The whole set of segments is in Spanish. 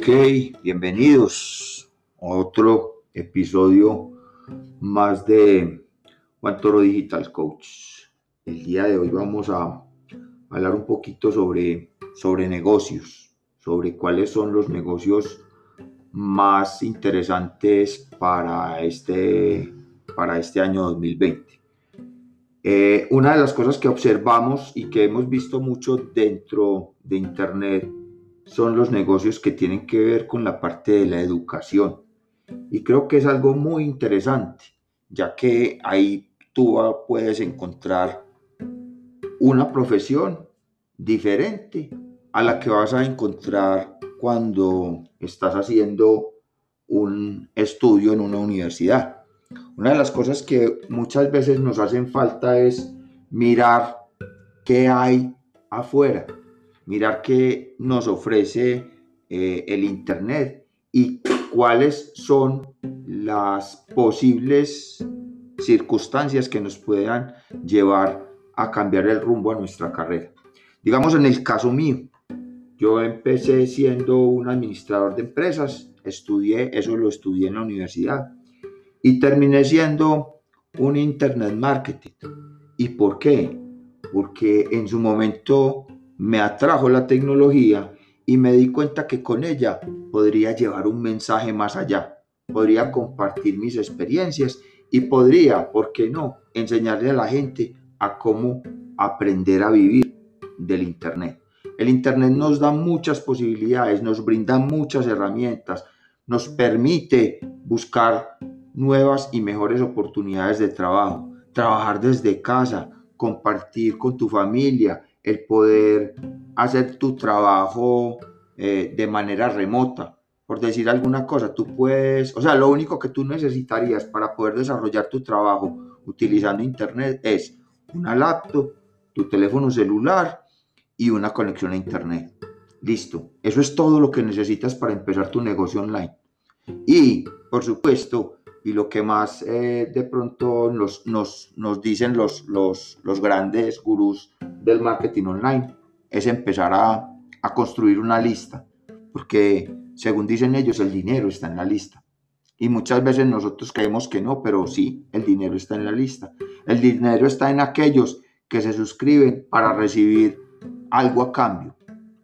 ok, bienvenidos a otro episodio más de Juan Toro Digital Coach. El día de hoy vamos a hablar un poquito sobre, sobre negocios, sobre cuáles son los negocios más interesantes para este, para este año 2020. Eh, una de las cosas que observamos y que hemos visto mucho dentro de Internet son los negocios que tienen que ver con la parte de la educación. Y creo que es algo muy interesante, ya que ahí tú puedes encontrar una profesión diferente a la que vas a encontrar cuando estás haciendo un estudio en una universidad. Una de las cosas que muchas veces nos hacen falta es mirar qué hay afuera, mirar qué nos ofrece eh, el Internet y cuáles son las posibles circunstancias que nos puedan llevar a cambiar el rumbo a nuestra carrera. Digamos en el caso mío, yo empecé siendo un administrador de empresas, estudié, eso lo estudié en la universidad y terminé siendo un Internet Marketing. ¿Y por qué? Porque en su momento me atrajo la tecnología y me di cuenta que con ella podría llevar un mensaje más allá, podría compartir mis experiencias y podría, ¿por qué no?, enseñarle a la gente a cómo aprender a vivir del Internet. El Internet nos da muchas posibilidades, nos brinda muchas herramientas, nos permite buscar nuevas y mejores oportunidades de trabajo, trabajar desde casa, compartir con tu familia, el poder hacer tu trabajo eh, de manera remota. Por decir alguna cosa, tú puedes, o sea, lo único que tú necesitarías para poder desarrollar tu trabajo utilizando Internet es una laptop, tu teléfono celular y una conexión a Internet. Listo, eso es todo lo que necesitas para empezar tu negocio online. Y, por supuesto, y lo que más eh, de pronto nos, nos, nos dicen los, los, los, grandes gurús del marketing online es empezar a, a, construir una lista, porque según dicen ellos, el dinero está en la lista. Y muchas veces nosotros creemos que no, pero sí, el dinero está en la lista. El dinero está en aquellos que se suscriben para recibir algo a cambio.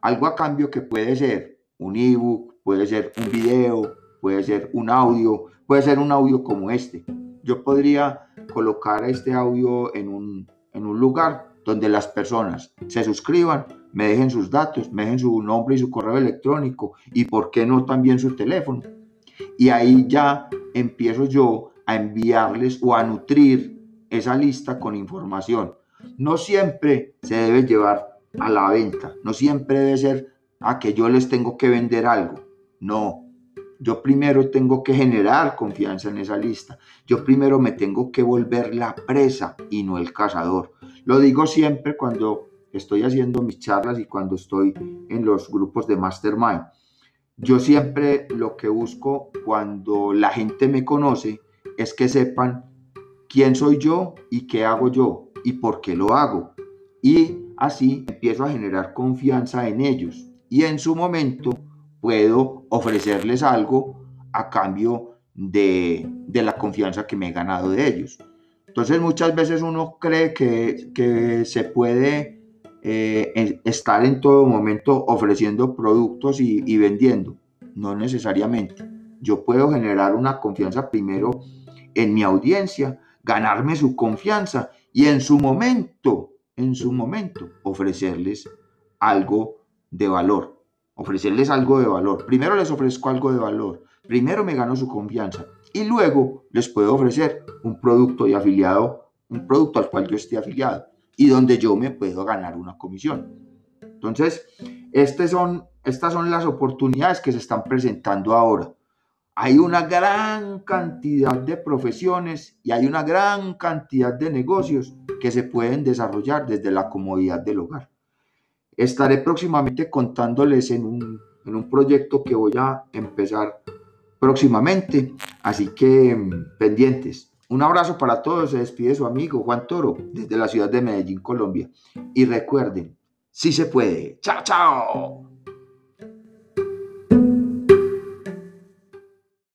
Algo a cambio que puede ser un ebook, puede ser un video, puede ser un audio, puede ser un audio como este. Yo podría colocar este audio en un, en un lugar donde las personas se suscriban, me dejen sus datos, me dejen su nombre y su correo electrónico y por qué no también su teléfono. Y ahí ya empiezo yo a enviarles o a nutrir esa lista con información. No siempre se debe llevar a la venta, no siempre debe ser a que yo les tengo que vender algo. No, yo primero tengo que generar confianza en esa lista. Yo primero me tengo que volver la presa y no el cazador. Lo digo siempre cuando estoy haciendo mis charlas y cuando estoy en los grupos de mastermind. Yo siempre lo que busco cuando la gente me conoce es que sepan quién soy yo y qué hago yo y por qué lo hago. Y así empiezo a generar confianza en ellos. Y en su momento puedo ofrecerles algo a cambio de, la confianza que me he ganado de ellos. Entonces muchas veces uno cree que, se puede eh, estar en todo momento ofreciendo productos y vendiendo. No necesariamente. Yo puedo generar una confianza primero en mi audiencia, ganarme su confianza y en su momento, en su momento, ofrecerles algo de valor ofrecerles algo de valor. Primero les ofrezco algo de valor, primero me gano su confianza y luego les puedo ofrecer un producto y afiliado, un producto al cual yo esté afiliado y donde yo me puedo ganar una comisión. Entonces, este estas son las oportunidades que se están presentando ahora. Hay una gran cantidad de profesiones y hay una gran cantidad de negocios que se pueden desarrollar desde la comodidad del hogar. Estaré próximamente contándoles en un, en un proyecto que voy a empezar próximamente, así que mm, pendientes. Un abrazo para todos, se despide su amigo Juan Toro desde la ciudad de Medellín, Colombia. Y recuerden, si se puede. Chao, chao.